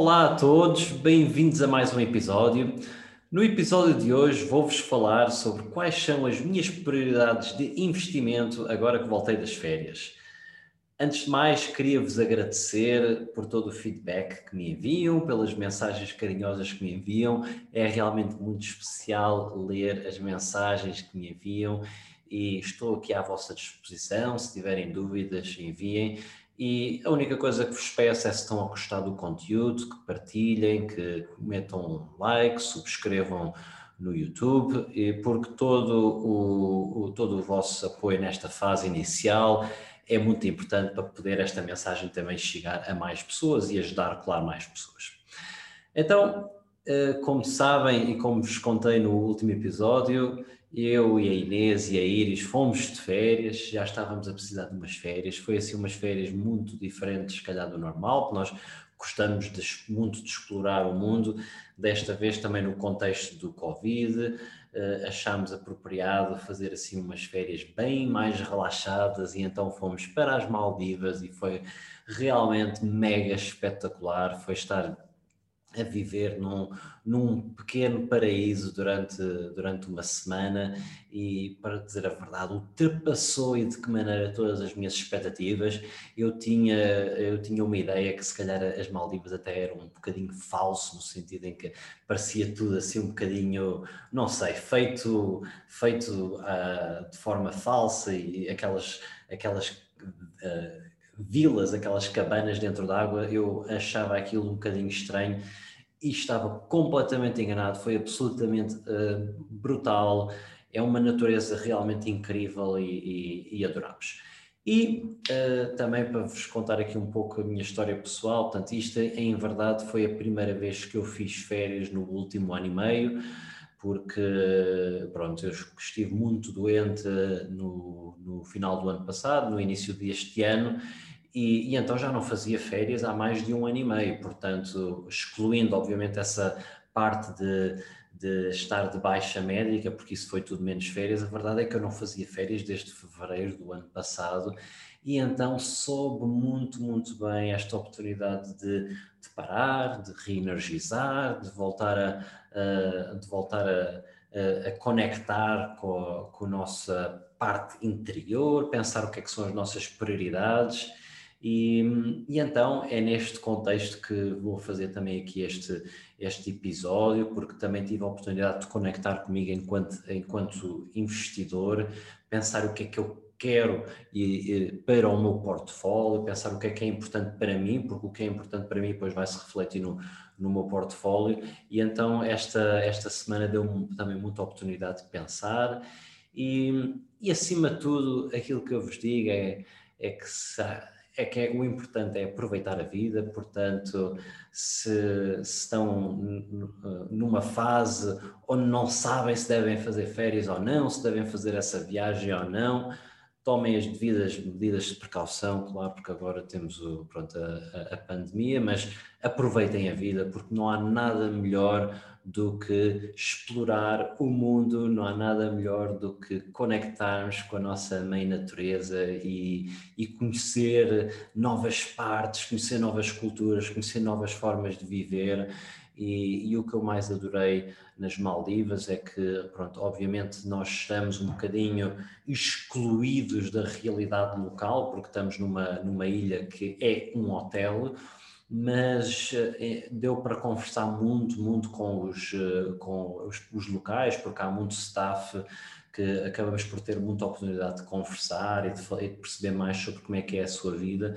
Olá a todos, bem-vindos a mais um episódio. No episódio de hoje vou-vos falar sobre quais são as minhas prioridades de investimento agora que voltei das férias. Antes de mais, queria-vos agradecer por todo o feedback que me enviam, pelas mensagens carinhosas que me enviam. É realmente muito especial ler as mensagens que me enviam e estou aqui à vossa disposição. Se tiverem dúvidas, enviem. E a única coisa que vos peço é se estão a gostar do conteúdo, que partilhem, que metam um like, subscrevam no YouTube, porque todo o, o, todo o vosso apoio nesta fase inicial é muito importante para poder esta mensagem também chegar a mais pessoas e ajudar, claro, mais pessoas. Então, eh, como sabem e como vos contei no último episódio, eu e a Inês e a Iris fomos de férias, já estávamos a precisar de umas férias. Foi assim umas férias muito diferentes, se calhar, do normal, porque nós gostamos de, muito de explorar o mundo. Desta vez também no contexto do Covid, uh, achámos apropriado fazer assim umas férias bem mais relaxadas e então fomos para as Maldivas e foi realmente mega espetacular. Foi estar a viver num, num pequeno paraíso durante, durante uma semana e, para dizer a verdade, ultrapassou e de que maneira todas as minhas expectativas. Eu tinha, eu tinha uma ideia que se calhar as Maldivas até eram um bocadinho falso, no sentido em que parecia tudo assim um bocadinho, não sei, feito, feito uh, de forma falsa e aquelas, aquelas uh, vilas, aquelas cabanas dentro d'água, eu achava aquilo um bocadinho estranho e estava completamente enganado. Foi absolutamente uh, brutal. É uma natureza realmente incrível e, e, e adoramos. E uh, também para vos contar aqui um pouco a minha história pessoal, portanto, isto em verdade foi a primeira vez que eu fiz férias no último ano e meio, porque pronto, eu estive muito doente no, no final do ano passado, no início deste ano, e, e, então já não fazia férias há mais de um ano e meio, portanto, excluindo obviamente essa parte de, de estar de baixa médica, porque isso foi tudo menos férias, a verdade é que eu não fazia férias desde fevereiro do ano passado. E então soube muito, muito bem esta oportunidade de, de parar, de reenergizar, de voltar a, a de voltar a, a, conectar com a, com a nossa parte interior, pensar o que é que são as nossas prioridades e, e, então é neste contexto que vou fazer também aqui este, este episódio, porque também tive a oportunidade de conectar comigo enquanto, enquanto investidor, pensar o que é que eu quero e, e, para o meu portfólio, pensar o que é que é importante para mim, porque o que é importante para mim depois vai se refletir no, no meu portfólio. E então esta, esta semana deu-me também muita oportunidade de pensar. E, e acima de tudo, aquilo que eu vos digo é, é que se, é que é, o importante é aproveitar a vida, portanto, se, se, estão numa fase onde não sabem se devem fazer férias ou não, se devem fazer essa viagem ou não, tomem as devidas medidas de precaução, claro, porque agora temos o, pronto, a, a pandemia, mas aproveitem a vida, porque não há nada melhor do que explorar o mundo, não há nada melhor do que conectarmos com a nossa mãe natureza e, e conhecer novas partes, conhecer novas culturas, conhecer novas formas de viver. E, e, o que eu mais adorei nas Maldivas é que, pronto, obviamente nós estamos um bocadinho excluídos da realidade local, porque estamos numa, numa ilha que é um hotel, mas eh, deu para conversar muito, muito com os, eh, com os, os, locais, porque há muito staff que acabamos por ter muita oportunidade de conversar e de, e de perceber mais sobre como é que é a sua vida.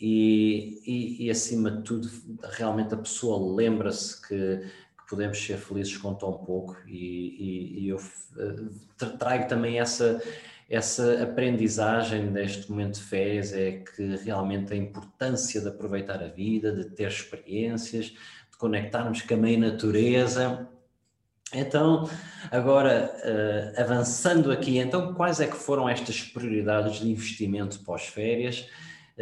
E, e, e acima de tudo, realmente a pessoa lembra-se que, que, podemos ser felizes com tão pouco, e, eu eh, trago também essa essa aprendizagem deste momento de férias é que realmente a importância de aproveitar a vida, de ter experiências, de conectarmos com a meia natureza. Então, agora uh, avançando aqui, então quais é que foram estas prioridades de investimento pós-férias?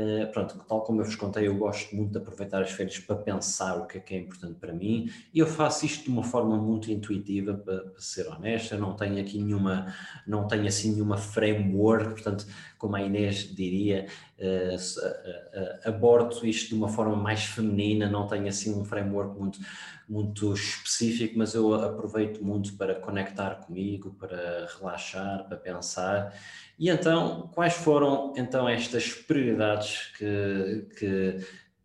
Eh, pronto, tal como eu vos contei, eu gosto muito de aproveitar as férias para pensar o que é que é importante para mim. E eu faço isto de uma forma muito intuitiva, para, para ser honesta, não tenho aqui nenhuma, não tenho assim nenhuma framework, portanto, como a Inês diria, uh, uh, abordo isto de uma forma mais feminina, não tenho assim um framework muito, muito específico, mas eu aproveito muito para conectar comigo, para relaxar, para pensar e então, quais foram então estas prioridades que, que,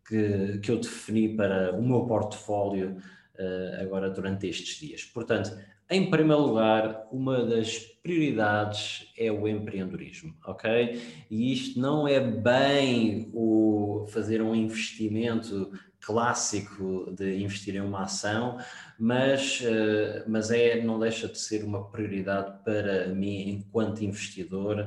que, que eu defini para o meu portfólio uh, agora durante estes dias? Portanto, em primeiro lugar, uma das prioridades é o empreendedorismo, ok? E isto não é bem o fazer um investimento clássico de investir em uma ação, mas, uh, mas é, não deixa de ser uma prioridade para mim, enquanto investidor,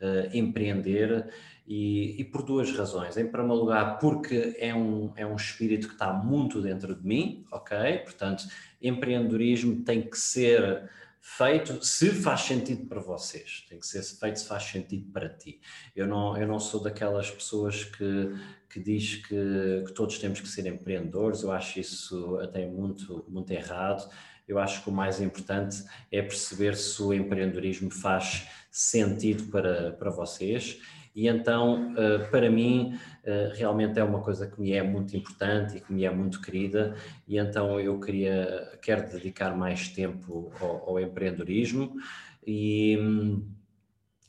uh, empreender. E, e, por duas razões. Em primeiro lugar, porque é um, é um espírito que está muito dentro de mim, ok? Portanto, empreendedorismo tem que ser feito se faz sentido para vocês, tem que ser feito se faz sentido para ti. Eu não, eu não sou daquelas pessoas que, que diz que, que todos temos que ser empreendedores, eu acho isso até muito, muito errado. Eu acho que o mais importante é perceber se o empreendedorismo faz sentido para, para vocês e então, eh, para mim, eh, realmente é uma coisa que me é muito importante e que me é muito querida, e então eu queria, quero dedicar mais tempo ao, ao empreendedorismo. E hum,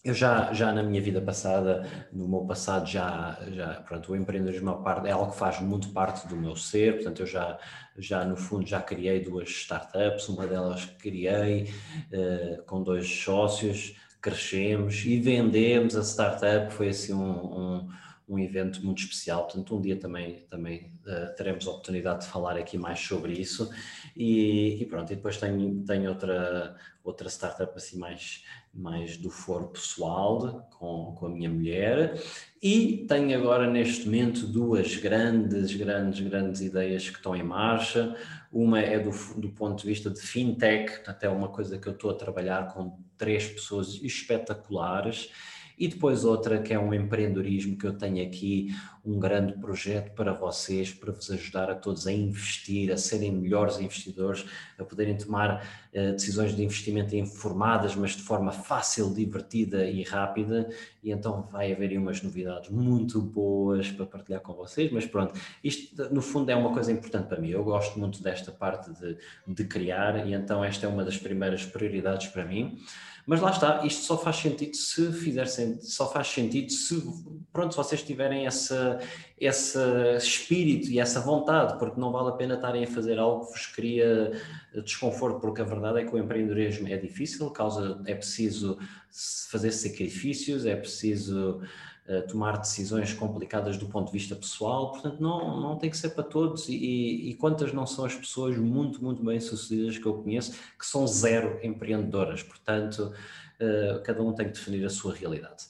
eu já, já na minha vida passada, no meu passado, já, já pronto, o empreendedorismo é, é algo que faz muito parte do meu ser, portanto, eu já, já no fundo já criei duas startups, uma delas criei uh, com dois sócios, crescemos e vendemos a startup, foi assim um, um, um evento muito especial, portanto um dia também, também uh, teremos a oportunidade de falar aqui mais sobre isso. E, e, pronto, e depois tenho, tenho outra, outra startup assim mais, mais do foro pessoal com, com a minha mulher e tenho agora neste momento duas grandes, grandes, grandes ideias que estão em marcha, uma é do, do ponto de vista de fintech, até uma coisa que eu estou a trabalhar com três pessoas espetaculares. E depois outra que é um empreendedorismo que eu tenho aqui, um grande projeto para vocês, para vos ajudar a todos a investir, a serem melhores investidores, a poderem tomar uh, decisões de investimento informadas, mas de forma fácil, divertida e rápida. E então vai haver umas novidades muito boas para partilhar com vocês. Mas pronto, isto no fundo é uma coisa importante para mim. Eu gosto muito desta parte de, de criar e então esta é uma das primeiras prioridades para mim. Mas lá está, isto só faz sentido se fizer só faz sentido se pronto, se vocês tiverem essa, esse espírito e essa vontade, porque não vale a pena estarem a fazer algo que vos cria desconforto, porque a verdade é que o empreendedorismo é difícil, causa, é preciso fazer sacrifícios, é preciso tomar decisões complicadas do ponto de vista pessoal, portanto não, não tem que ser para todos. E, e, quantas não são as pessoas muito, muito bem sucedidas que eu conheço que são zero empreendedoras, portanto uh, cada um tem que definir a sua realidade.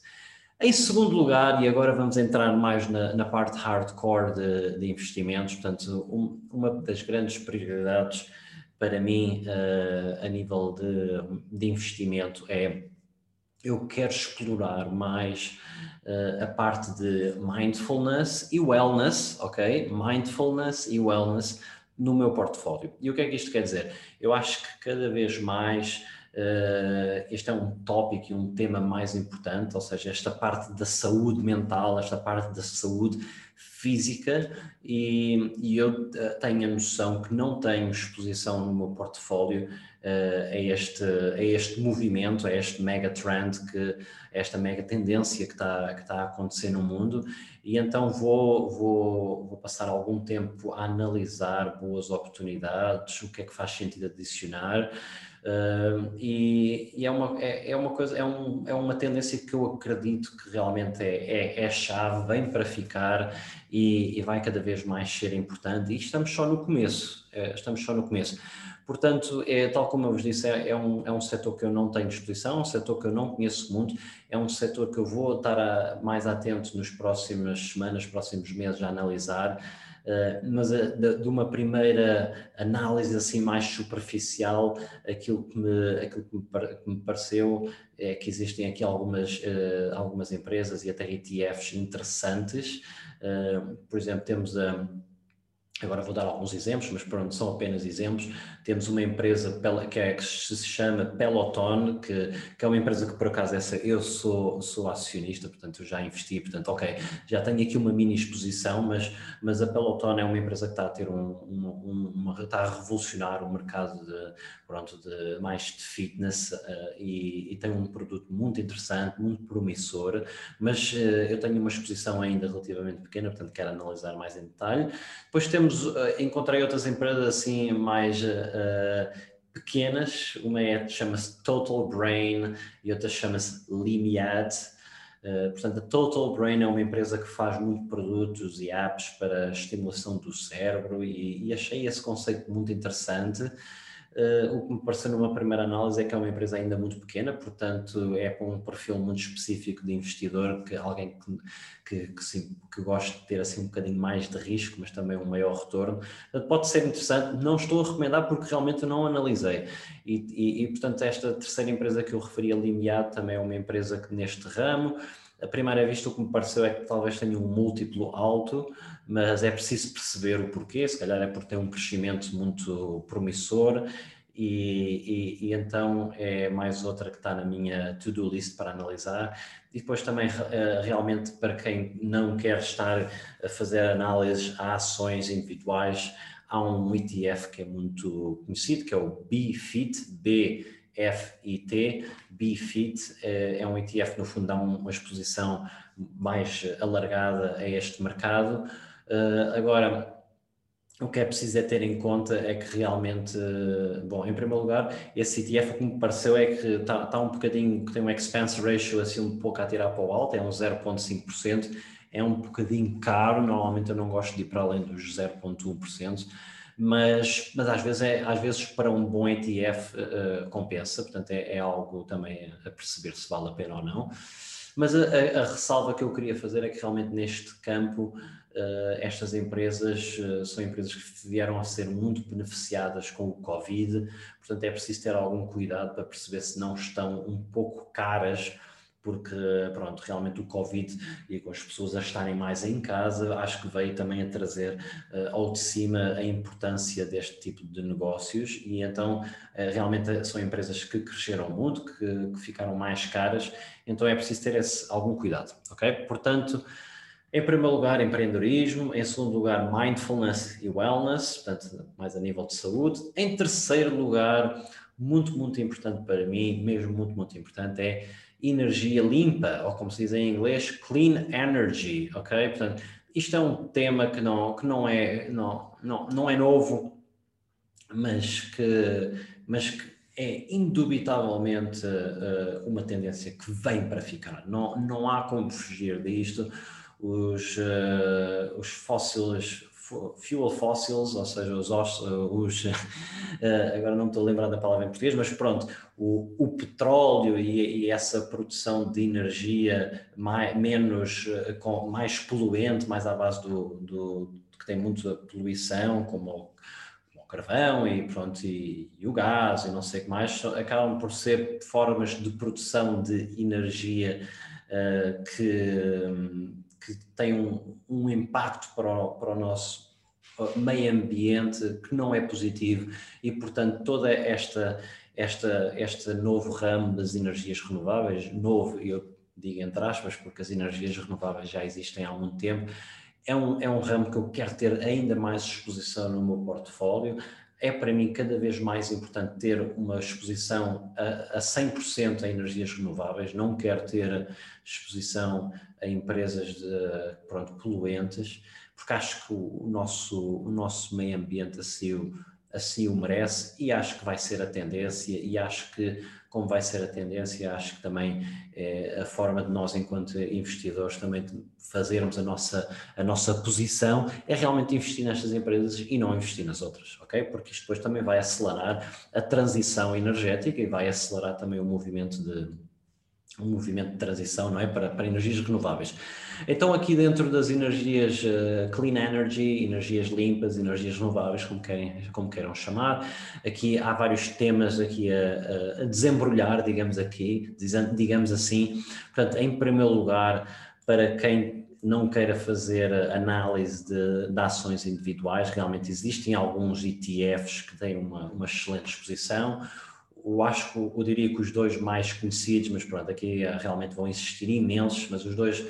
Em segundo lugar, e agora vamos entrar mais na, na parte hardcore de, de investimentos, portanto um, uma das grandes prioridades para mim uh, a nível de, de investimento é eu quero explorar mais uh, a parte de mindfulness e wellness, ok? Mindfulness e wellness no meu portfólio. E o que é que isto quer dizer? Eu acho que cada vez mais uh, este é um tópico e um tema mais importante, ou seja, esta parte da saúde mental, esta parte da saúde física e, e, eu eh, tenho a noção que não tenho exposição no meu portfólio a, este, a este movimento, a este mega trend, que, esta mega tendência que está, que está a acontecer no mundo e então vou, vou, vou passar algum tempo a analisar boas oportunidades, o que é que faz sentido adicionar Uh, e, e, é, uma, é, é, uma coisa, é, um, é uma tendência que eu acredito que realmente é, é, é chave, vem para ficar e, e, vai cada vez mais ser importante. E estamos só no começo, é, estamos só no começo. Portanto, é, tal como eu vos disse, é, é, um, é um setor que eu não tenho exposição, é um setor que eu não conheço muito, é um setor que eu vou estar a, mais atento nas próximas semanas, próximos meses a analisar mas de, de, uma primeira análise assim mais superficial, aquilo que me, aquilo que me, que me pareceu é que existem aqui algumas, algumas empresas e até ETFs interessantes. por exemplo, temos a Agora vou dar alguns exemplos, mas pronto, são apenas exemplos. Temos uma empresa que, é, que se chama Peloton, que, que, é uma empresa que por acaso essa eu sou, sou acionista, portanto eu já investi, portanto ok, já tenho aqui uma mini exposição, mas, mas a Peloton é uma empresa que está a ter um, um, uma, está a revolucionar o mercado de, pronto, de mais de fitness uh, e, e, tem um produto muito interessante, muito promissor, mas uh, eu tenho uma exposição ainda relativamente pequena, portanto quero analisar mais em detalhe. Depois temos uh, encontrei outras empresas assim mais pequenas, uma é, chama-se Total Brain e outra chama-se Limiad. Uh, portanto, a Total Brain é uma empresa que faz muito produtos e apps para estimulação do cérebro e, e achei esse conceito muito interessante. Uh, o que me pareceu numa primeira análise é que é uma empresa ainda muito pequena, portanto é com um perfil muito específico de investidor, que alguém que, que, que, sim, que goste de ter assim um bocadinho mais de risco, mas também um maior retorno. Pode ser interessante, não estou a recomendar porque realmente eu não analisei. E, e, e portanto esta terceira empresa que eu referi a Limiado também é uma empresa que neste ramo, a primeira vista o que me pareceu é que talvez tenha um múltiplo alto, mas é preciso perceber o porquê, se calhar é por ter um crescimento muito promissor e, e, e, então é mais outra que está na minha to-do list para analisar. E depois também, eh, realmente, para quem não quer estar a fazer análises a ações individuais, há um ETF que é muito conhecido, que é o BFIT, B FIT, BFIT, eh, é um ETF, no fundo, dá uma exposição mais alargada a este mercado. Eh, agora, o que é preciso é ter em conta é que realmente, bom, em primeiro lugar, esse ETF, o que me pareceu é que está, está um bocadinho, tem um expense ratio assim um pouco a tirar para o alto, é um 0,5%, é um bocadinho caro, normalmente eu não gosto de ir para além dos 0,1% mas, mas às, vezes é, às vezes para um bom ETF uh, eh, compensa, portanto é, é, algo também a perceber se vale a pena ou não. Mas a, a, a ressalva que eu queria fazer é que realmente neste campo estas empresas uh, são empresas que vieram a ser muito beneficiadas com o Covid, portanto é preciso ter algum cuidado para perceber se não estão um pouco caras porque pronto, realmente o Covid e com as pessoas a estarem mais em casa, acho que veio também a trazer uh, ao de cima a importância deste tipo de negócios e então uh, realmente são empresas que cresceram muito, que, que, ficaram mais caras, então é preciso ter esse, algum cuidado, ok? Portanto, em primeiro lugar, empreendedorismo, em segundo lugar, mindfulness e wellness, portanto, mais a nível de saúde. Em terceiro lugar, muito, muito importante para mim, mesmo muito, muito importante, é energia limpa, ou como se diz em inglês, clean energy, ok? Portanto, isto é um tema que não, que não, é, não, não, não é novo, mas que, mas que é indubitavelmente uh, uma tendência que vem para ficar. Não, não há como fugir disto. Os, uh, os fósseis fuel fossils, ou seja, os, os eh, agora não me estou a lembrar da palavra em português, mas pronto, o, o petróleo e, e, essa produção de energia mais, menos, com, mais poluente, mais à base do, do que tem muita poluição, como o, como o carvão e pronto, e, e, o gás e não sei o que mais, acabam por ser formas de produção de energia uh, que que tem um, um impacto para o, para o nosso meio ambiente que não é positivo e, portanto, toda esta, esta, este novo ramo das energias renováveis, novo, eu digo entre aspas, porque as energias renováveis já existem há muito tempo, é um, é um ramo que eu quero ter ainda mais exposição no meu portfólio. É para mim cada vez mais importante ter uma exposição a, a 100% a energias renováveis, não quero ter exposição a empresas de, pronto, poluentes, porque acho que o, nosso, o nosso meio ambiente assim assim o merece e acho que vai ser a tendência e acho que como vai ser a tendência, acho que também é a forma de nós enquanto investidores também fazermos a nossa, a nossa posição é realmente investir nestas empresas e não investir nas outras, ok? Porque isto depois também vai acelerar a transição energética e vai acelerar também o movimento de um movimento de transição, não é? Para, para energias renováveis. Então, aqui dentro das energias uh, clean energy, energias limpas, energias renováveis, como, querem, como queiram chamar, aqui há vários temas aqui a, a desembrulhar, digamos aqui, digamos assim. Portanto, em primeiro lugar, para quem não queira fazer análise de, de, ações individuais, realmente existem alguns ETFs que têm uma, uma excelente exposição eu acho que eu diria que os dois mais conhecidos, mas pronto, aqui eh, realmente vão existir imensos, mas os dois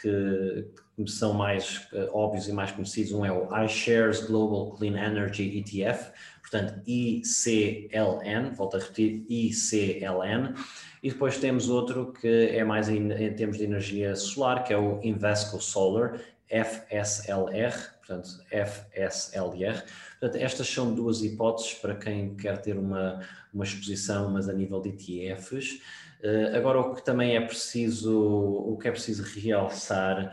que, que são mais uh, óbvios e mais conhecidos, um é o iShares Global Clean Energy ETF, portanto ICLN, volto a repetir, ICLN, e depois temos outro que é mais em, em termos de energia solar, que é o Invesco Solar, FSLR, portanto FSLR. Portanto, estas são duas hipóteses para quem quer ter uma, uma exposição, mas a nível de ETFs. Uh, agora, o que também é preciso, o que é preciso realçar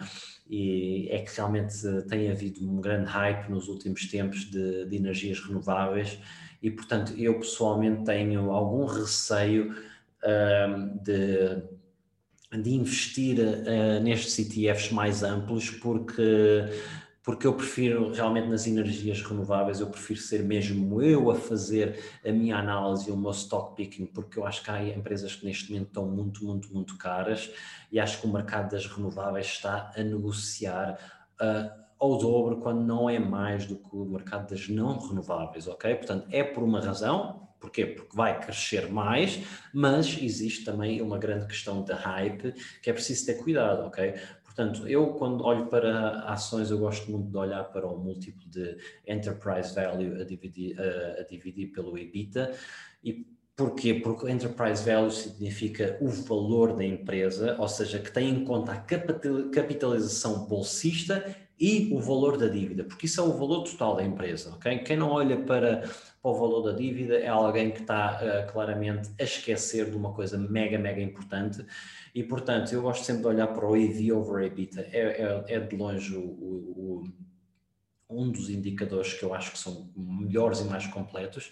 e é que realmente tem havido um grande hype nos últimos tempos de, de energias renováveis e, portanto, eu pessoalmente tenho algum receio uh, de, de investir uh, nestes ETFs mais amplos, porque porque eu prefiro realmente nas energias renováveis, eu prefiro ser mesmo eu a fazer a minha análise, o meu stock picking, porque eu acho que há empresas que neste momento estão muito, muito, muito caras e acho que o mercado das renováveis está a negociar uh, ao dobro, quando não é mais do que o mercado das não renováveis, ok? Portanto, é por uma razão, Porquê? Porque vai crescer mais, mas existe também uma grande questão de hype que é preciso ter cuidado, ok? Portanto, eu quando olho para ações, eu gosto muito de olhar para o múltiplo de enterprise value a dividir, a, a dividir pelo EBITDA. E porquê? Porque enterprise value significa o valor da empresa, ou seja, que tem em conta a capitalização bolsista e o valor da dívida, porque isso é o valor total da empresa, ok? Quem não olha para, para o valor da dívida é alguém que está uh, claramente a esquecer de uma coisa mega, mega importante. E, portanto, eu gosto sempre de olhar para o EV over EBITDA, é, é, é de longe o, o, o, um dos indicadores que eu acho que são melhores e mais completos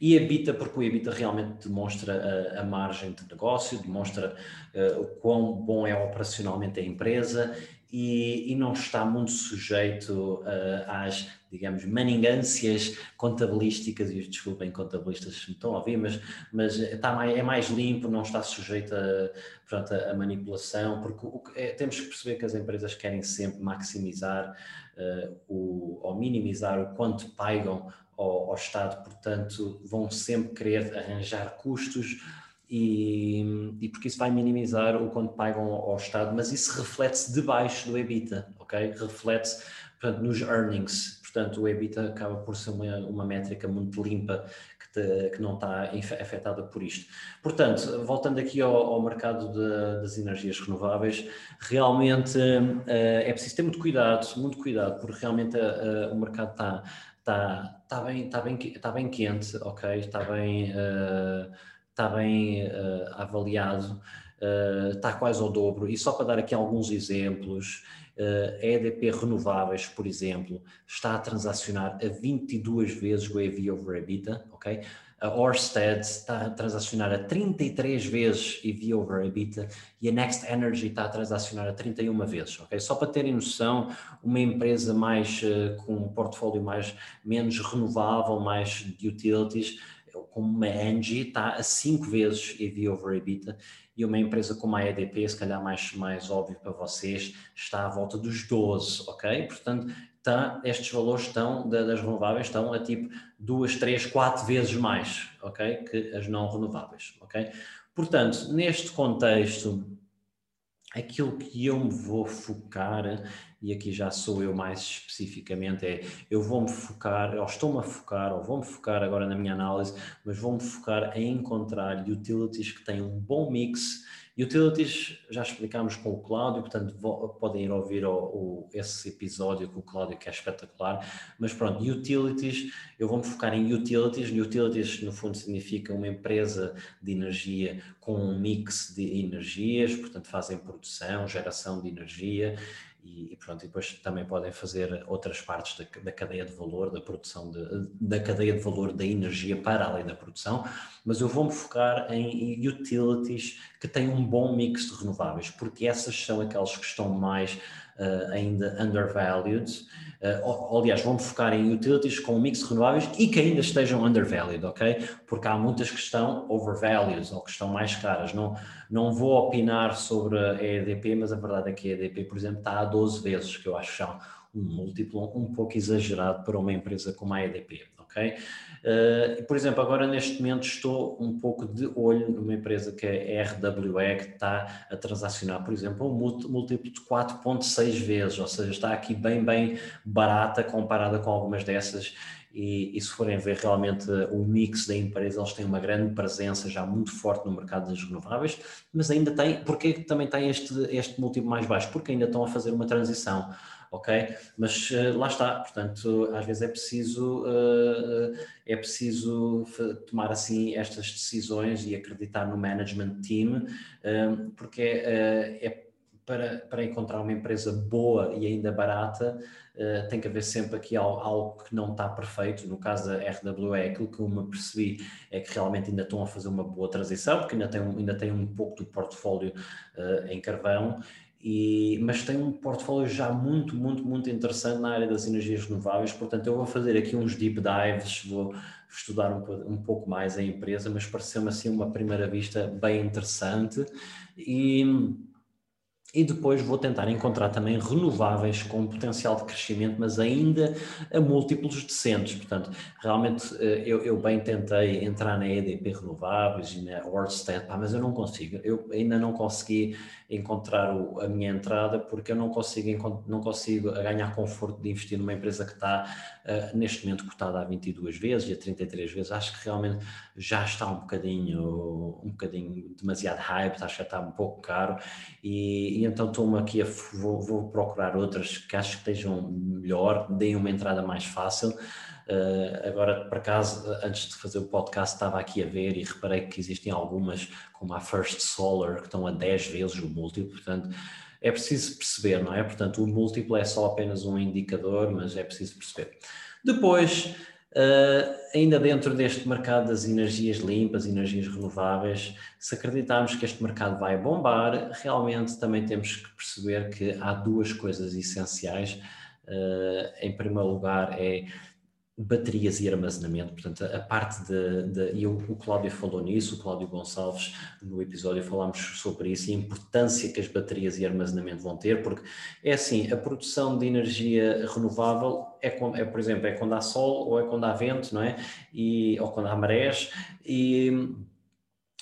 e EBITDA, porque o EBITDA realmente demonstra a, a margem de negócio, demonstra uh, o quão bom é operacionalmente a empresa e, e não está muito sujeito uh, às, digamos, maningâncias contabilísticas, e desculpem contabilistas se me estão a ouvir, mas, mas está mais, é mais limpo, não está sujeito a, pronto, a, a manipulação, porque o, é, temos que perceber que as empresas querem sempre maximizar uh, o, ou minimizar o quanto pagam ao, ao Estado, portanto vão sempre querer arranjar custos e, e, porque isso vai minimizar o quanto pagam ao, Estado, mas isso reflete-se debaixo do EBITDA, ok? Reflete-se nos earnings, portanto o EBITDA acaba por ser uma, uma métrica muito limpa que, te, que não está afetada por isto. Portanto, voltando aqui ao, ao mercado de, das energias renováveis, realmente uh, é preciso ter muito cuidado, muito cuidado, porque realmente uh, o mercado está, está, está, bem, está, bem, está bem quente, ok? Está bem... Uh, está bem uh, avaliado, uh, está quase ao dobro. E só para dar aqui alguns exemplos, a EDP Renováveis, por exemplo, está a transacionar a 22 vezes o EV over EBITDA, ok? A Orsted está a transacionar a 33 vezes EV over EBITDA e a Next Energy está a transacionar a 31 vezes, ok? Só para terem noção, uma empresa mais com um portfólio mais menos renovável, mais de utilities, como uma Engie está a 5 vezes EV over EBITDA e uma empresa como a EDP, se calhar mais, mais óbvio para vocês, está à volta dos 12, ok? Portanto, tá, estes valores estão, das renováveis estão a tipo 2, 3, 4 vezes mais, ok? Que as não renováveis, ok? Portanto, neste contexto, aquilo que eu me vou focar e aqui já sou eu mais especificamente, é eu vou-me focar, ou estou-me a focar, ou vou-me focar agora na minha análise, mas vou-me focar em encontrar utilities que têm um bom mix. Utilities já explicámos com o Cláudio, portanto podem ir ouvir o, o, esse episódio com o Cláudio que é espetacular, mas pronto, utilities, eu vou-me focar em utilities, utilities no fundo significa uma empresa de energia com um mix de energias, portanto fazem produção, geração de energia e, e, pronto, e depois também podem fazer outras partes da, da cadeia de valor, da produção, de, da cadeia de valor da energia para além da produção, mas eu vou-me focar em utilities que têm um bom mix de renováveis, porque essas são aquelas que estão mais uh, ainda undervalued Uh, aliás, vamos focar em utilities com mix de renováveis e que ainda estejam undervalued, ok? Porque há muitas que estão overvalued ou que estão mais caras. Não, não vou opinar sobre a EDP, mas a verdade é que a EDP, por exemplo, está a 12 vezes, que eu acho que é um múltiplo um pouco exagerado para uma empresa como a EDP, ok? Uh, por exemplo, agora neste momento estou um pouco de olho numa empresa que é a RWE, que está a transacionar, por exemplo, um múltiplo de 4,6 vezes, ou seja, está aqui bem, bem barata comparada com algumas dessas. E, e, se forem ver realmente o mix da empresa, eles têm uma grande presença já muito forte no mercado das renováveis, mas ainda tem, porque também tem este, este múltiplo mais baixo? Porque ainda estão a fazer uma transição ok? Mas uh, lá está, portanto, às vezes é preciso, uh, é preciso tomar assim estas decisões e acreditar no management team, porque é, é para, para encontrar uma empresa boa e ainda barata, uh, tem que haver sempre aqui algo, algo, que não está perfeito. No caso da RWE, aquilo que eu me percebi é que realmente ainda estão a fazer uma boa transição, porque ainda tem, ainda tem um pouco do portfólio uh, em carvão e, mas tem um portfólio já muito, muito, muito interessante na área das energias renováveis, portanto eu vou fazer aqui uns deep dives, vou estudar um, um pouco mais a empresa, mas pareceu-me assim uma primeira vista bem interessante. E e depois vou tentar encontrar também renováveis com potencial de crescimento, mas ainda a múltiplos decentes. Portanto, realmente eh, eu, eu bem tentei entrar na EDP Renováveis e na Orsted, mas eu não consigo. Eu ainda não consegui encontrar o, a minha entrada porque eu não consigo, não consigo ganhar conforto de investir numa empresa que está uh, neste momento cotada a 22 vezes e a 33 vezes. Acho que realmente já está um bocadinho, um bocadinho demasiado hype, acho que já está um pouco caro e, e então estou-me aqui a vou, vou, procurar outras que acho que estejam melhor, deem uma entrada mais fácil. Uh, agora, por acaso, antes de fazer o podcast, estava aqui a ver e reparei que existem algumas, como a First Solar, que estão a 10 vezes o múltiplo, portanto, é preciso perceber, não é? Portanto, o múltiplo é só apenas um indicador, mas é preciso perceber. Depois, Uh, ainda dentro deste mercado das energias limpas, energias renováveis, se acreditarmos que este mercado vai bombar, realmente também temos que perceber que há duas coisas essenciais. Uh, em primeiro lugar, é baterias e armazenamento, portanto a parte de, e o, o Cláudio falou nisso, o Cláudio Gonçalves no episódio falámos sobre isso e a importância que as baterias e armazenamento vão ter, porque é assim, a produção de energia renovável é, é por exemplo, é quando há sol ou é quando há vento, não é? E, ou quando há marés e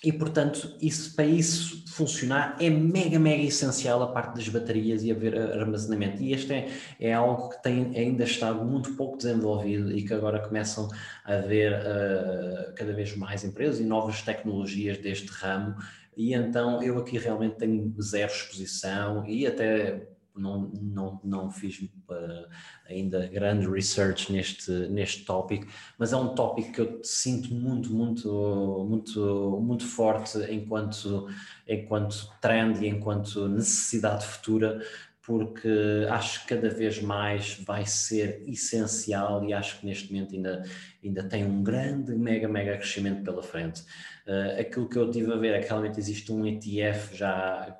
e, portanto, isso, para isso funcionar é mega, mega essencial a parte das baterias e haver armazenamento. E este é, é algo que tem ainda estado muito pouco desenvolvido e que agora começam a haver uh, cada vez mais empresas e novas tecnologias deste ramo. E então eu aqui realmente tenho zero exposição e até não, não, não fiz uh, ainda grande research neste, neste tópico, mas é um tópico que eu sinto muito, muito, muito, muito forte enquanto, enquanto trend e enquanto necessidade futura, porque acho que cada vez mais vai ser essencial e acho que neste momento ainda, ainda tem um grande, mega, mega crescimento pela frente. Uh, aquilo que eu tive a ver é que realmente existe um ETF já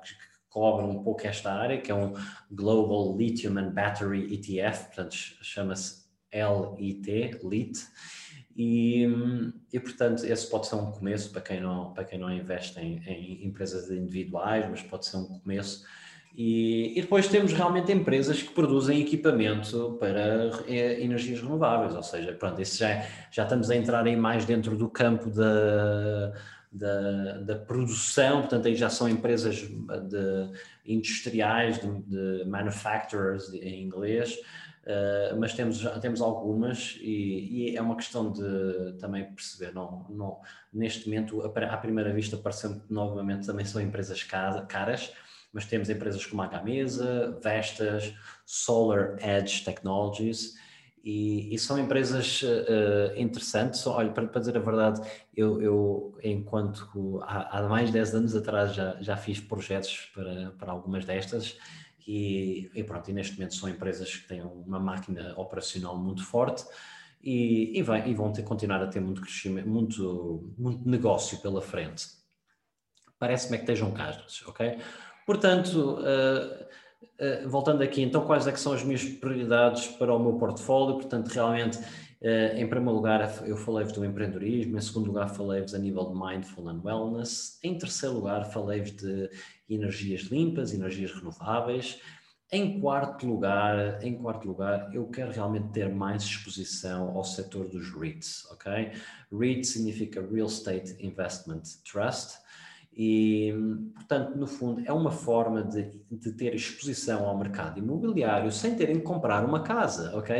cobre um pouco esta área, que é um Global Lithium and Battery ETF, portanto chama-se LIT, LIT, e, e, portanto esse pode ser um começo para quem não, para quem não investe em, em empresas individuais, mas pode ser um começo. E, e, depois temos realmente empresas que produzem equipamento para eh, energias renováveis, ou seja, pronto, isso já, já estamos a entrar aí mais dentro do campo da da, da, produção, portanto, aí já são empresas de, industriais, de, de manufacturers em inglês, uh, mas temos, temos algumas e, e, é uma questão de também perceber, não, não, neste momento, à primeira vista, parece novamente também são empresas caras, mas temos empresas como a Gamesa, Vestas, Solar Edge Technologies, e, e, são empresas uh, interessantes. Olha, para, para, dizer a verdade, eu, eu enquanto há, há, mais de 10 anos atrás já, já fiz projetos para, para algumas destas e, e, pronto, e neste momento são empresas que têm uma máquina operacional muito forte e, e, vai, e vão ter, continuar a ter muito crescimento, muito, muito negócio pela frente. Parece-me é que estejam casos, ok? Portanto, uh, uh, voltando aqui, então quais é são as minhas prioridades para o meu portfólio? Portanto, realmente, uh, em primeiro lugar, eu falei-vos do empreendedorismo, em segundo lugar, falei-vos a nível de mindful and wellness, em terceiro lugar, falei-vos de energias limpas, energias renováveis, em quarto lugar, em quarto lugar, eu quero realmente ter mais exposição ao setor dos REITs, ok? REIT significa Real Estate Investment Trust e, portanto, no fundo, é uma forma de, de ter exposição ao mercado imobiliário sem terem de comprar uma casa, ok?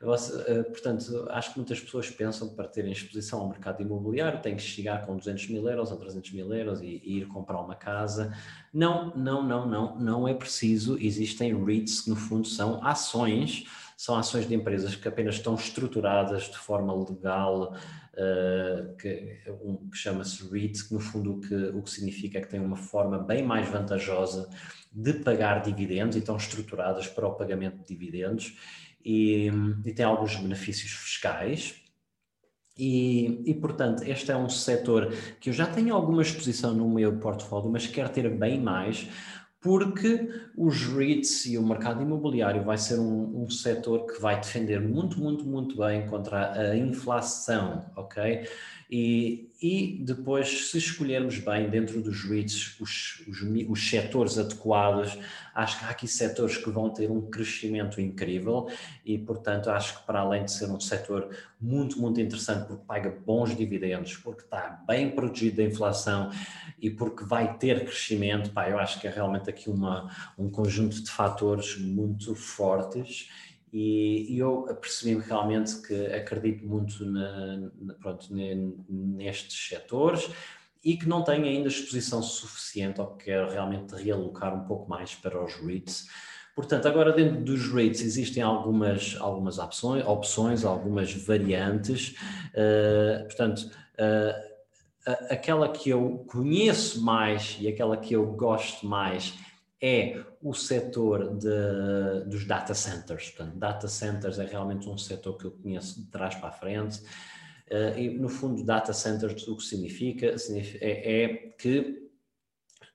Eh, portanto, acho que muitas pessoas pensam que para terem exposição ao mercado imobiliário têm que chegar com 200 mil euros ou 300 mil euros e, e ir comprar uma casa. Não, não, não, não, não é preciso. Existem REITs que, no fundo, são ações são ações de empresas que apenas estão estruturadas de forma legal, uh, que, um, que chama-se REIT, que no fundo o que, o que significa é que tem uma forma bem mais vantajosa de pagar dividendos e estão estruturadas para o pagamento de dividendos e, e tem alguns benefícios fiscais. E, e, portanto, este é um setor que eu já tenho alguma exposição no meu portfólio, mas quero ter bem mais, porque os REITs e o mercado imobiliário vai ser um, um setor que vai defender muito, muito, muito bem contra a inflação, ok? E, e depois, se escolhermos bem dentro dos REITs os, os, os setores adequados, acho que há aqui setores que vão ter um crescimento incrível e, portanto, acho que para além de ser um setor muito, muito interessante porque paga bons dividendos, porque está bem protegido da inflação e porque vai ter crescimento, pá, eu acho que é realmente aqui uma, um conjunto de fatores muito fortes e, eu percebi realmente que acredito muito na, na, pronto, nestes setores e que não tenho ainda exposição suficiente ou que quero realmente realocar um pouco mais para os REITs. Portanto, agora dentro dos REITs existem algumas, algumas opções, opções, algumas variantes. Uh, portanto, uh, aquela que eu conheço mais e aquela que eu gosto mais é o setor de, dos data centers. Portanto, data centers é realmente um setor que eu conheço de trás para a frente. Uh, e, no fundo, data centers o que significa, significa é, é que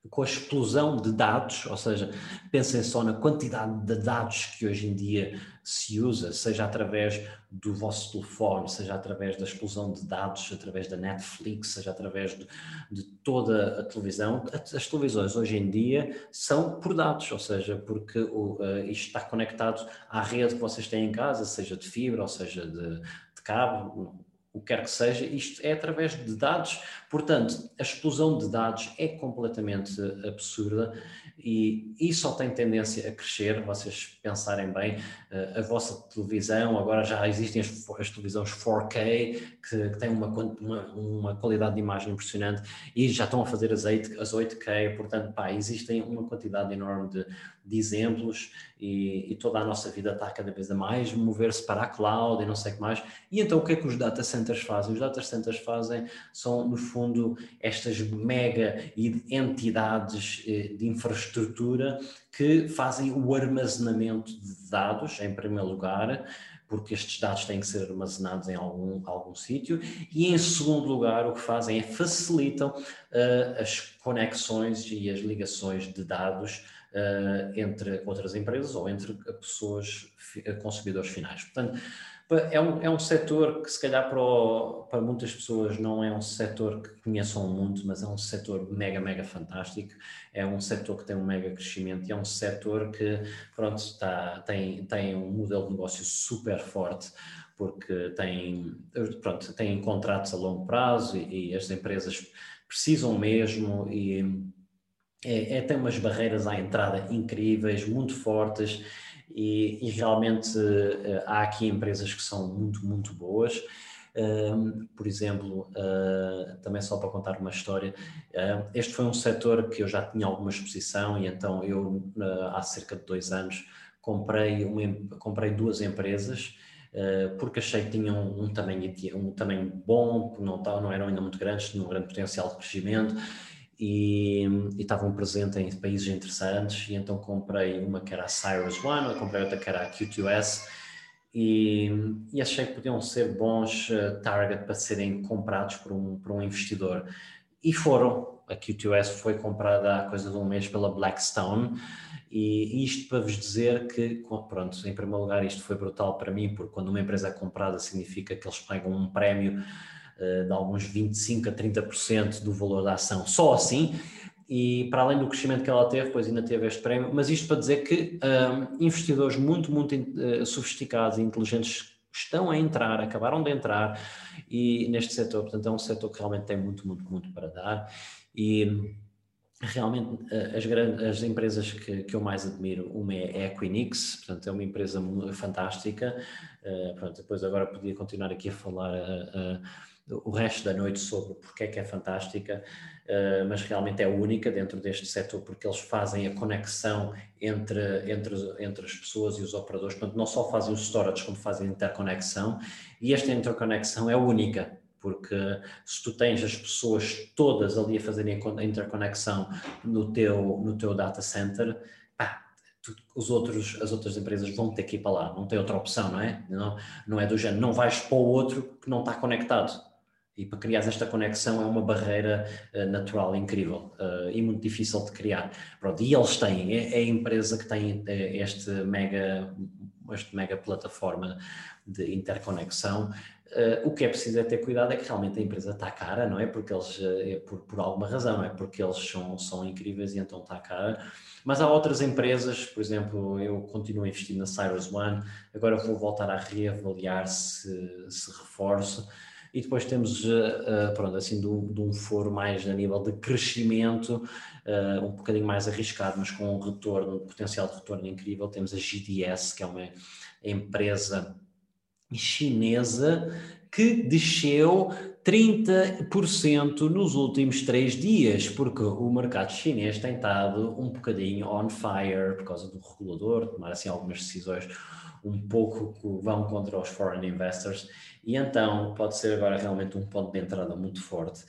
com a explosão de dados, ou seja, pensem só na quantidade de dados que hoje em dia se usa, seja através do vosso telefone, seja através da explosão de dados, através da Netflix, seja através de, de toda a televisão. As televisões hoje em dia são por dados, ou seja, porque o, uh, isto está conectado à rede que vocês têm em casa, seja de fibra ou seja de, de cabo, o que quer que seja, isto é através de dados. Portanto, a explosão de dados é completamente absurda e isso só tem tendência a crescer. Vocês pensarem bem, eh, a vossa televisão, agora já existem as, as televisões 4K que, que têm uma, uma, uma, qualidade de imagem impressionante e já estão a fazer as, 8, as 8K. Portanto, pá, existem uma quantidade enorme de, de exemplos e, e, toda a nossa vida está cada vez a mais mover-se para a cloud e não sei o que mais. E então o que é que os data centers fazem? Os data centers fazem, são no fundo estas mega entidades eh, de infraestrutura que fazem o armazenamento de dados, em primeiro lugar, porque estes dados têm que ser armazenados em algum, algum sítio, e em segundo lugar, o que fazem é facilitam uh, as conexões e as ligações de dados uh, entre outras empresas ou entre pessoas, consumidores finais. Portanto, é um, é um setor que se calhar para, o, para muitas pessoas não é um setor que conheçam muito, mas é um setor mega, mega fantástico, é um setor que tem um mega crescimento e é um setor que, pronto, está, tem, tem um modelo de negócio super forte, porque tem, pronto, tem contratos a longo prazo e, e as empresas precisam mesmo e é, é, tem umas barreiras à entrada incríveis, muito fortes e, e realmente uh, há aqui empresas que são muito, muito boas. Um, por exemplo, uh, também só para contar uma história, uh, este foi um setor que eu já tinha alguma exposição e então eu, há cerca de dois anos, comprei, uma, comprei duas empresas porque achei que tinham um tamanho, um tamanho bom, não, não eram ainda muito grandes, tinham um grande potencial de crescimento e, estavam presentes em países interessantes e então comprei uma que era a Cyrus One, comprei outra que era a Q2S e, e achei que podiam ser bons uh, target para serem comprados por um, por um investidor. E foram. A Q2S foi comprada há coisa de um mês pela Blackstone. E isto para vos dizer que, pronto, em primeiro lugar, isto foi brutal para mim, porque quando uma empresa é comprada significa que eles pegam um prémio de alguns 25 a 30% do valor da ação, só assim e para além do crescimento que ela teve, depois ainda teve este prémio, mas isto para dizer que um, investidores muito, muito uh, sofisticados e inteligentes estão a entrar, acabaram de entrar e neste setor, portanto é um setor que realmente tem muito, muito, muito para dar. E realmente eh, as, grandes, as empresas que, que eu mais admiro, uma é a Equinix, portanto é uma empresa fantástica, uh, pronto, depois agora podia continuar aqui a falar uh, o resto da noite sobre porque é que é fantástica, uh, mas realmente é única dentro deste setor porque eles fazem a conexão entre, entre, entre as pessoas e os operadores, portanto não só fazem o storage como fazem a interconexão. E esta interconexão é única, porque se tu tens as pessoas todas ali a fazerem a interconexão no teu, no teu data center, pá, tu, os outros, as outras empresas vão ter que ir para lá, não tem outra opção, não é? Não, não é do género, não vais para o outro que não está conectado e para criar esta conexão é uma barreira uh, natural incrível uh, e muito difícil de criar. Pronto, e eles têm, é, é a empresa que tem eh, este mega, este mega plataforma de interconexão. Uh, o que é preciso é ter cuidado é que realmente a empresa está cara, não é? Porque eles, é por, por alguma razão, não é? Porque eles são, são incríveis e então está cara. Mas há outras empresas, por exemplo, eu continuo a investir na Cyrus One, agora vou voltar a reavaliar se, se reforço e depois temos, uh, pronto, assim, de um, foro mais a nível de crescimento, uh, um bocadinho mais arriscado, mas com um retorno, um potencial de retorno incrível. Temos a GDS, que é uma empresa chinesa que desceu 30% nos últimos três dias, porque o mercado chinês tem estado um bocadinho on fire por causa do regulador, tomar assim algumas decisões um pouco que vão contra os foreign investors e então pode ser agora realmente um ponto de entrada muito forte.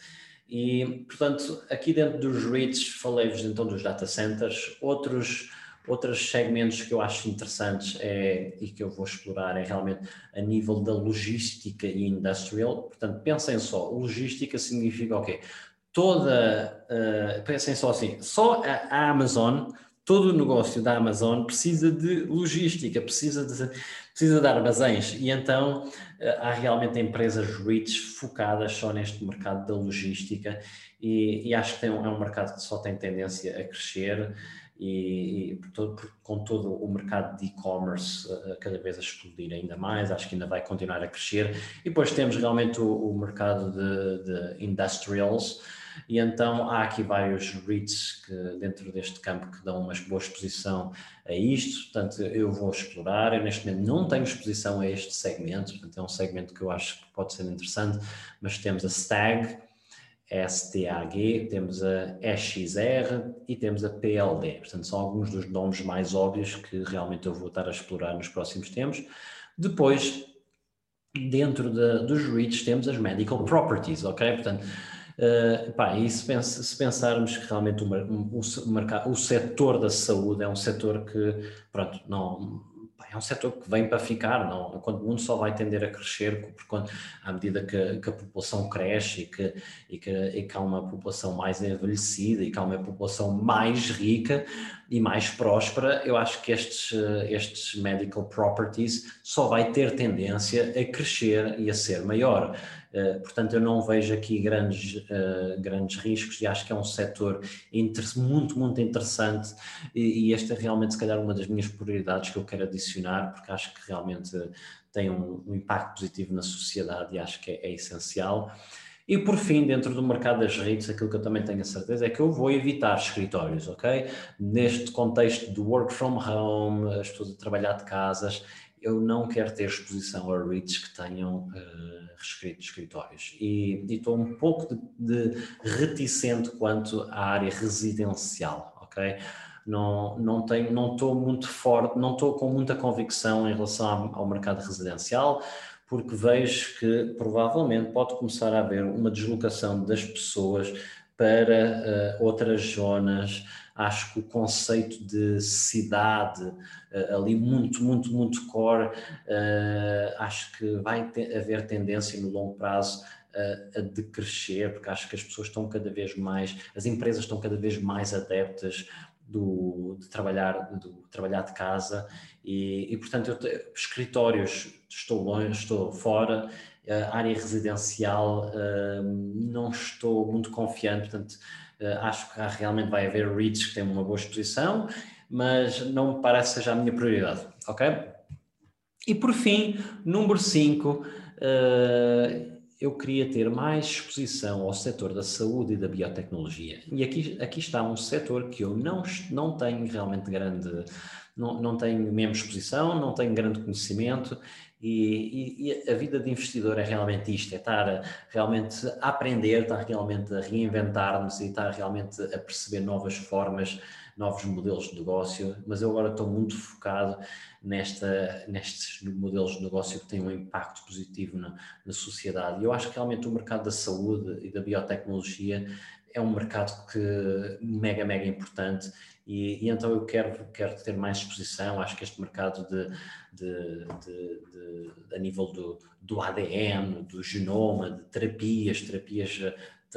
E, portanto, aqui dentro dos REITs, falei-vos então dos data centers. Outros, outros segmentos que eu acho interessantes é, e que eu vou explorar é realmente a nível da logística e industrial. Portanto, pensem só, logística significa o quê? Toda, uh, pensem só assim, só a Amazon todo o negócio da Amazon precisa de logística, precisa de, precisa de armazéns. E então eh, há realmente empresas rich focadas só neste mercado da logística e, e acho que é um mercado que só tem tendência a crescer e, e todo, com todo o mercado de e-commerce uh, cada vez a explodir ainda mais, acho que ainda vai continuar a crescer. E depois temos realmente o, o mercado de, de industrials e então há aqui vários REITs que, dentro deste campo que dão uma boa exposição a isto, portanto eu vou explorar, eu neste momento não tenho exposição a este segmento, portanto é um segmento que eu acho que pode ser interessante, mas temos a STAG, STAG, temos a EXR e temos a PLD, portanto são alguns dos nomes mais óbvios que realmente eu vou estar a explorar nos próximos tempos. Depois, dentro de, dos REITs temos as Medical Properties, ok? Portanto, Uh, pá, e se, pens se, pensarmos que realmente o, o, o, setor da saúde é um setor que, pronto, não, é um setor que vem para ficar, não, quando o mundo só vai tender a crescer, quando, à medida que, que, a população cresce e que, e, que, e que há uma população mais envelhecida e que há uma população mais rica e mais próspera, eu acho que estes, estes medical properties só vai ter tendência a crescer e a ser maior. Eh, portanto, eu não vejo aqui grandes, uh, grandes riscos e acho que é um setor muito, muito interessante e, esta é realmente, se calhar, uma das minhas prioridades que eu quero adicionar, porque acho que realmente tem um, um impacto positivo na sociedade e acho que é, é essencial. E por fim, dentro do mercado das redes, aquilo que eu também tenho a certeza é que eu vou evitar escritórios, ok? Neste contexto do work from home, pessoas a trabalhar de casas, eu não quero ter exposição a REITs que tenham uh, escritórios. E, e estou um pouco de, de, reticente quanto à área residencial, ok? Não, não, tenho, não estou muito forte, não estou com muita convicção em relação ao, ao mercado residencial, porque vejo que provavelmente pode começar a haver uma deslocação das pessoas para uh, outras zonas. Acho que o conceito de cidade, uh, ali muito, muito, muito core, uh, acho que vai ter, haver tendência no longo prazo a, a decrescer, porque acho que as pessoas estão cada vez mais, as empresas estão cada vez mais adeptas do, de trabalhar, do trabalhar de casa. E, e portanto, eu, escritórios, estou longe, estou fora, área residencial não estou muito confiante, portanto, acho que realmente vai haver REITs que têm uma boa exposição, mas não me parece seja a minha prioridade, ok? E por fim, número 5, eu queria ter mais exposição ao setor da saúde e da biotecnologia. E aqui, aqui está um setor que eu não, não tenho realmente grande, não, não tenho mesmo exposição, não tenho grande conhecimento e, e, e, a vida de investidor é realmente isto, é estar realmente a aprender, estar realmente a reinventar-nos e estar realmente a perceber novas formas novos modelos de negócio, mas eu agora estou muito focado nesta, nestes modelos de negócio que têm um impacto positivo na, na sociedade. E eu acho que realmente o mercado da saúde e da biotecnologia é um mercado que mega, mega importante e, e, então eu quero, quero ter mais exposição, acho que este mercado de, de, de, de a nível do, do ADN, do genoma, de terapias, terapias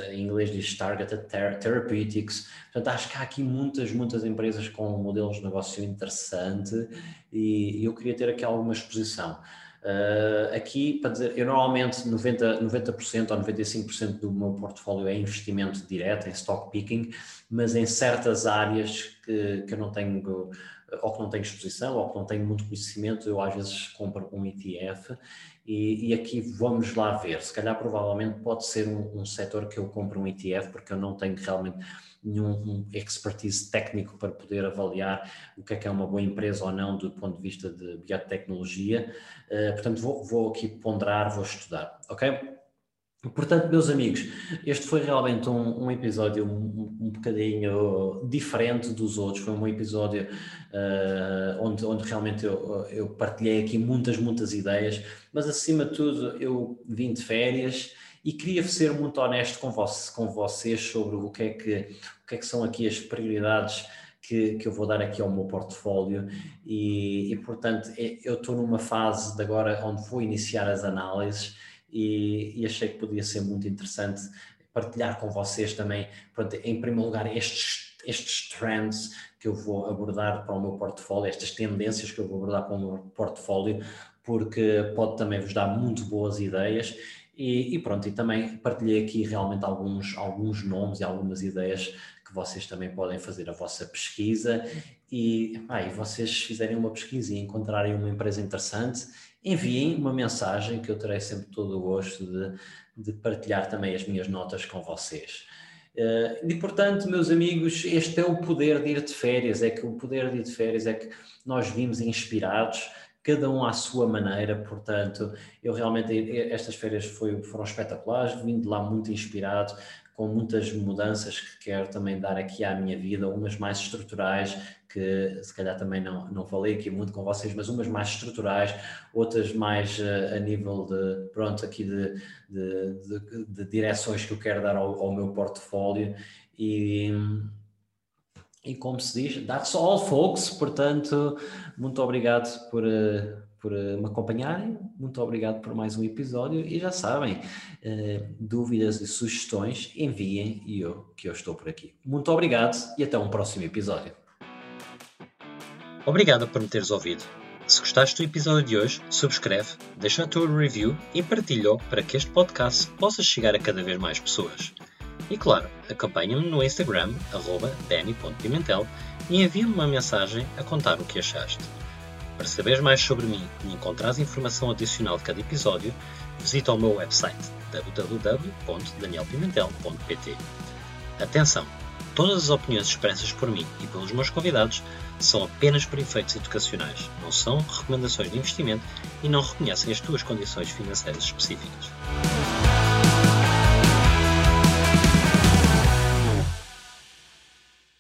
em inglês diz Targeted Therapeutics. Portanto, acho que há aqui muitas, muitas empresas com modelos de negócio interessante e, eu queria ter aqui alguma exposição. Uh, aqui, para dizer, eu normalmente 90%, 90 ou 95% do meu portfólio é investimento direto, em stock picking, mas em certas áreas que, que eu não tenho ou que não tenho exposição ou que não tenho muito conhecimento, eu às vezes compro um ETF e, e, aqui vamos lá ver. Se calhar, provavelmente, pode ser um, um setor que eu compro um ETF, porque eu não tenho realmente nenhum um expertise técnico para poder avaliar o que é que é uma boa empresa ou não do ponto de vista de biotecnologia. Uh, portanto, vou, vou aqui ponderar, vou estudar, ok? Portanto, meus amigos, este foi realmente um, um episódio um, um, bocadinho diferente dos outros. Foi um episódio uh, onde, onde realmente eu, eu, partilhei aqui muitas, muitas ideias, mas acima de tudo eu vim de férias e queria ser muito honesto com, vos, com vocês sobre o que, é que, o que é que são aqui as prioridades que, que, eu vou dar aqui ao meu portfólio. E, e portanto é, eu estou numa fase de agora onde vou iniciar as análises e, e, achei que podia ser muito interessante partilhar com vocês também, em primeiro lugar, estes, estes trends que eu vou abordar para o meu portfólio, estas tendências que eu vou abordar para o meu portfólio, porque pode também vos dar muito boas ideias e, e, pronto, e também partilhei aqui realmente alguns, alguns nomes e algumas ideias que vocês também podem fazer a vossa pesquisa e, ah, e vocês fizerem uma pesquisa e encontrarem uma empresa interessante enviem uma mensagem que eu terei sempre todo o gosto de, de partilhar também as minhas notas com vocês. Uh, e portanto, meus amigos, este é o poder de ir de férias, é que o poder de ir de férias é que nós vimos inspirados, cada um à sua maneira, portanto, eu realmente, estas férias foi, foram espetaculares, vim de lá muito inspirado, com muitas mudanças que quero também dar aqui à minha vida, umas mais estruturais, que se calhar também não, não falei aqui muito com vocês, mas umas mais estruturais, outras mais uh, a nível de, pronto, aqui de, de, de, de, direções que eu quero dar ao, ao meu portfólio e, e como se diz, that's all folks, portanto, muito obrigado por, uh, por uh, me acompanharem, muito obrigado por mais um episódio e já sabem, dúvidas e sugestões, enviem e eu, que eu estou por aqui. Muito obrigado e até um próximo episódio. Obrigado por me teres ouvido. Se gostaste do episódio de hoje, subscreve, deixa a tua review e partilha-o para que este podcast possa chegar a cada vez mais pessoas. E claro, acompanha-me no Instagram, danny.pimentel, e envia-me uma mensagem a contar o que achaste. Para saberes mais sobre mim e encontrares informação adicional de cada episódio, visita o meu website www.danielpimentel.pt. Atenção! Todas as opiniões expressas por mim e pelos meus convidados são apenas por efeitos educacionais, não são recomendações de investimento e não reconhecem as tuas condições financeiras específicas.